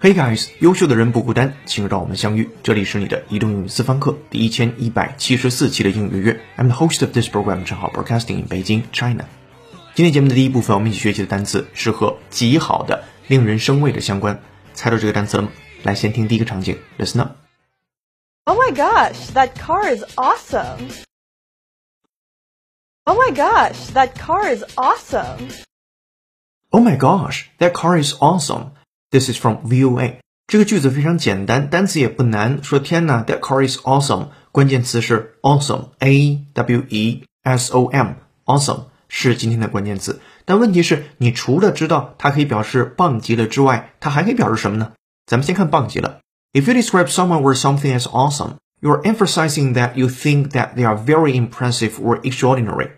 Hey guys，优秀的人不孤单，请让我们相遇。这里是你的移动英语私房课第一千一百七十四期的英语月。I'm the host of this program，正好 broadcasting in Beijing, China。今天节目的第一部分，我们一起学习的单词是和极好的、令人生畏的相关。猜到这个单词了吗？来，先听第一个场景，Listen up。Oh my gosh, that car is awesome. Oh my gosh, that car is awesome. Oh my gosh, that car is awesome. This is from VOA。这个句子非常简单，单词也不难。说天呐，That car is awesome。关键词是 awesome，A W E S O M，awesome 是今天的关键词。但问题是，你除了知道它可以表示棒极了之外，它还可以表示什么呢？咱们先看棒极了。If you describe someone or something as awesome, you're emphasizing that you think that they are very impressive or extraordinary.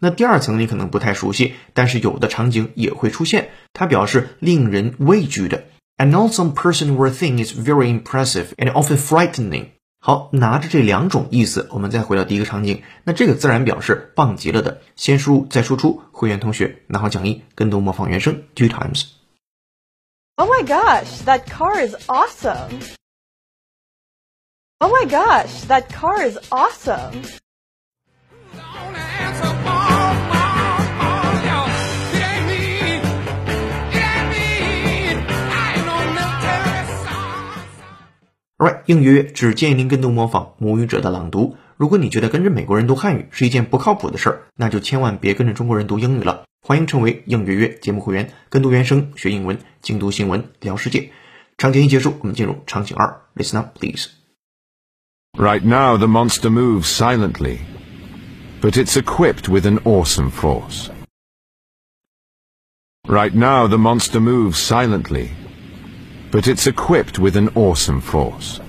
那第二层你可能不太熟悉，但是有的场景也会出现，它表示令人畏惧的。An awesome person or thing is very impressive and often frightening。好，拿着这两种意思，我们再回到第一个场景，那这个自然表示棒极了的。先输入再输出，会员同学拿好讲义，跟读模仿原声 two times。Oh my gosh, that car is awesome. Oh my gosh, that car is awesome. Right，应约只建议您跟读模仿母语者的朗读。如果你觉得跟着美国人读汉语是一件不靠谱的事儿，那就千万别跟着中国人读英语了。欢迎成为应约约节目会员，跟读原声学英文，精读新闻聊世界。场景一结束，我们进入场景二。Listen up, please. Right now, the monster moves silently, but it's equipped with an awesome force. Right now, the monster moves silently but it's equipped with an awesome force.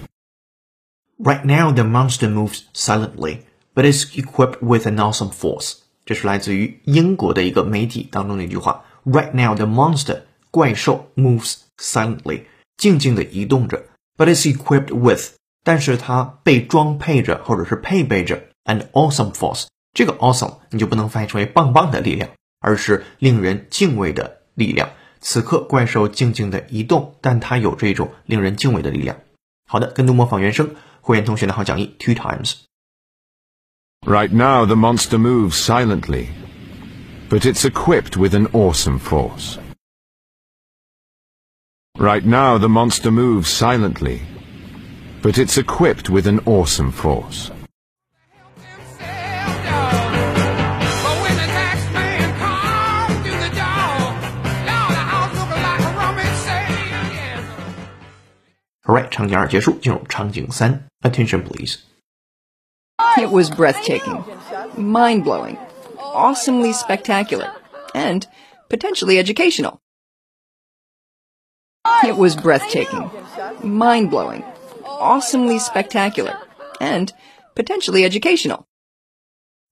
Right now, the monster moves silently, but it's equipped with an awesome force. 这是来自于英国的一个媒体当中的一句话。Right now, the monster 怪兽 moves silently 静静的移动着，but it's equipped with 但是它被装配着或者是配备着 an awesome force。这个 awesome 你就不能翻译成为棒棒的力量，而是令人敬畏的力量。 此刻怪兽静静的移动，但它有着一种令人敬畏的力量。好的，跟读模仿原声，会员同学拿好讲义 two times。Right now the monster moves silently, but it's equipped with an awesome force. Right now the monster moves silently, but it's equipped with an awesome force. Alright，场景二结束，进入场景三。Attention, please. It was breathtaking, mind blowing, awesomely spectacular, and potentially educational. It was breathtaking, mind blowing, awesomely spectacular, and potentially educational.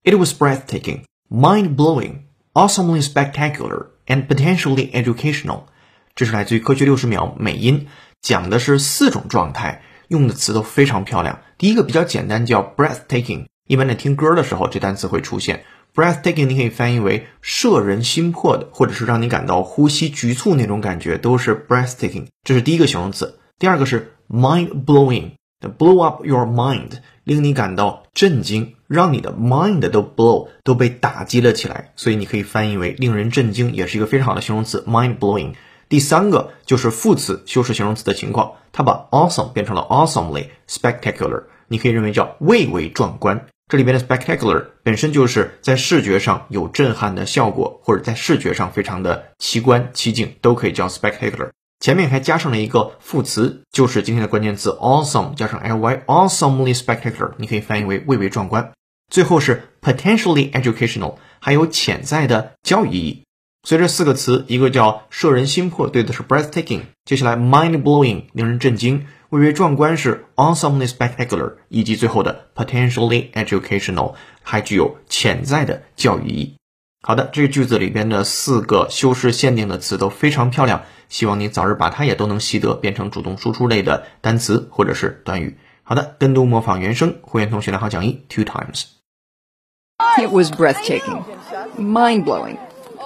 It was breathtaking, mind blowing, awesomely spectacular, and potentially educational. 这是来自于科学六十秒美音。 讲的是四种状态，用的词都非常漂亮。第一个比较简单，叫 breathtaking。一般在听歌的时候，这单词会出现 breathtaking，你可以翻译为摄人心魄的，或者是让你感到呼吸局促那种感觉，都是 breathtaking。这是第一个形容词。第二个是 mind blowing，blow up your mind，令你感到震惊，让你的 mind 都 blow 都被打击了起来。所以你可以翻译为令人震惊，也是一个非常好的形容词 mind blowing。第三个就是副词修饰形容词的情况，它把 awesome 变成了 awesomely spectacular，你可以认为叫蔚为壮观。这里边的 spectacular 本身就是在视觉上有震撼的效果，或者在视觉上非常的奇观奇景，都可以叫 spectacular。前面还加上了一个副词，就是今天的关键词 awesome 加上 ly，awesomely spectacular，你可以翻译为蔚为壮观。最后是 potentially educational，还有潜在的教育意义。所以这四个词，一个叫摄人心魄，对的是 breathtaking；接下来 mind blowing，令人震惊；蔚为壮观是 awesomely spectacular；以及最后的 potentially educational，还具有潜在的教育意义。好的，这个句子里边的四个修饰限定的词都非常漂亮，希望你早日把它也都能习得，变成主动输出类的单词或者是短语。好的，跟读模仿原声，会员同学来好讲义 two times。It was breathtaking, mind blowing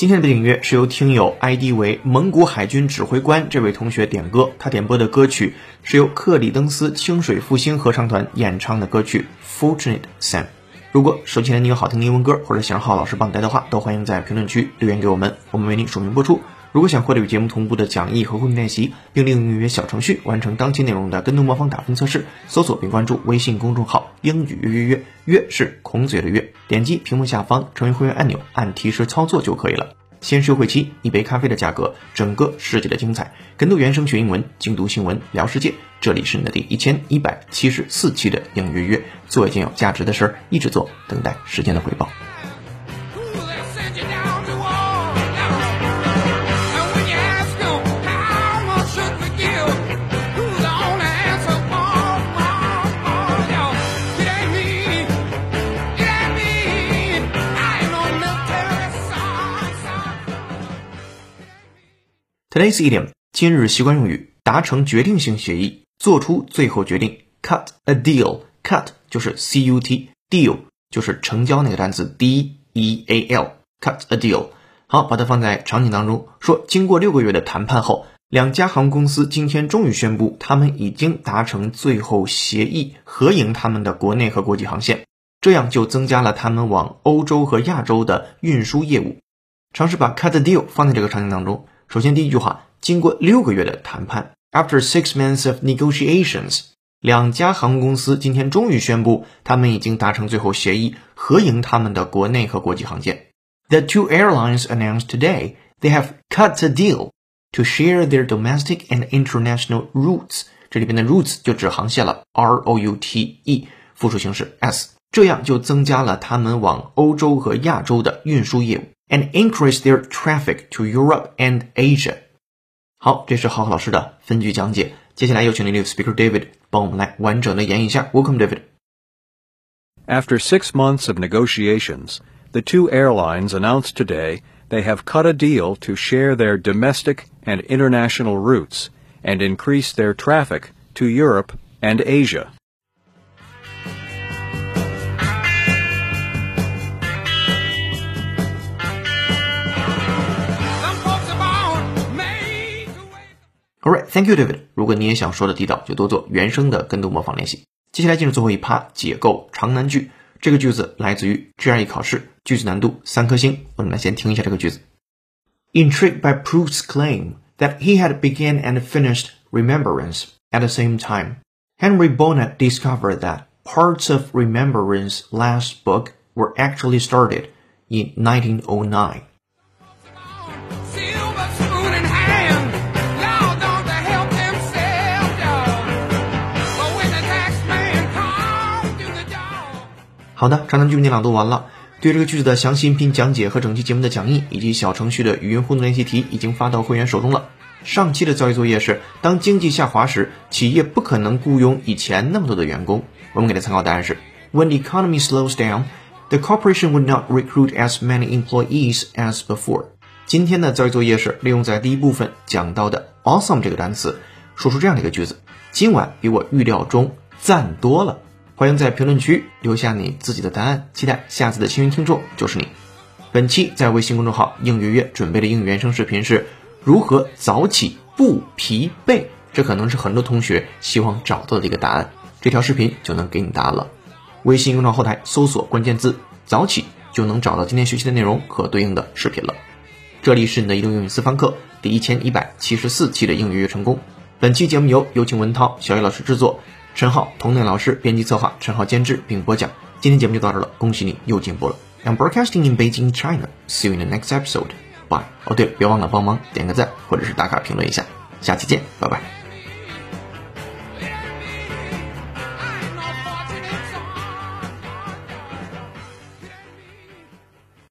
今天的背景音乐是由听友 ID 为蒙古海军指挥官这位同学点歌，他点播的歌曲是由克里登斯清水复兴合唱团演唱的歌曲《Fortunate Sam》。如果手机前你有好听的英文歌，或者想让浩老师帮你带的话，都欢迎在评论区留言给我们，我们为您署名播出。如果想获得与节目同步的讲义和互动练习，并利用预约小程序完成当期内容的跟读模仿打分测试，搜索并关注微信公众号“英语约约约”，约是孔子的约，点击屏幕下方成为会员按钮，按提示操作就可以了。先是会期，一杯咖啡的价格，整个世界的精彩。跟读原声学英文，精读新闻聊世界。这里是你的第一千一百七十四期的英语约，做一件有价值的事儿，一直做，等待时间的回报。Today's idiom 今日习惯用语，达成决定性协议，做出最后决定。Cut a deal. Cut 就是 c u t，deal 就是成交那个单词 d e a l。Cut a deal。好，把它放在场景当中，说经过六个月的谈判后，两家航空公司今天终于宣布，他们已经达成最后协议，合营他们的国内和国际航线，这样就增加了他们往欧洲和亚洲的运输业务。尝试把 cut a deal 放在这个场景当中。首先，第一句话，经过六个月的谈判，After six months of negotiations，两家航空公司今天终于宣布，他们已经达成最后协议，合营他们的国内和国际航线。The two airlines announced today they have cut a deal to share their domestic and international routes。这里边的 routes 就指航线了，R O U T E，复数形式 s，这样就增加了他们往欧洲和亚洲的运输业务 ，and increase their traffic to Europe and Asia。好，这是浩浩老师的分句讲解。接下来有请 native speaker David 帮我们来完整的演绎一下。Welcome, David. After six months of negotiations, the two airlines announced today they have cut a deal to share their domestic and international routes and increase their traffic to Europe and Asia. thank you, David. 如果你也想说的地道，就多做原声的跟读模仿练习。接下来进入最后一趴，解构长难句。这个句子来自于 GRE 考试，句子难度三颗星。我们来先听一下这个句子。Intrigued by Proust's claim that he had begun and finished Remembrance at the same time, Henry Bonnet discovered that parts of Remembrance last book were actually started in 1909. 好的，长难句你朗读完了。对这个句子的详细音频讲解和整期节目的讲义以及小程序的语音互动练习题已经发到会员手中了。上期的教育作业是：当经济下滑时，企业不可能雇佣以前那么多的员工。我们给的参考答案是：When the economy slows down, the corporation would not recruit as many employees as before。今天的教育作业是利用在第一部分讲到的 awesome 这个单词，说出这样的一个句子：今晚比我预料中赞多了。欢迎在评论区留下你自己的答案，期待下次的幸运听众就是你。本期在微信公众号“应月月”准备的英语原声视频是如何早起不疲惫，这可能是很多同学希望找到的一个答案。这条视频就能给你答案了。微信公众号后台搜索关键字“早起”，就能找到今天学习的内容和对应的视频了。这里是你的移动英语私房课第一千一百七十四期的英语月成功。本期节目由有请文涛、小雨老师制作，陈浩、童磊老师编辑策划，陈浩监制并播讲。今天节目就到这了，恭喜你又进步了。I'm broadcasting in Beijing, China. See you in the next episode. 吧。哦，对，别忘了帮忙点个赞或者是打卡评论一下。下期见，拜拜。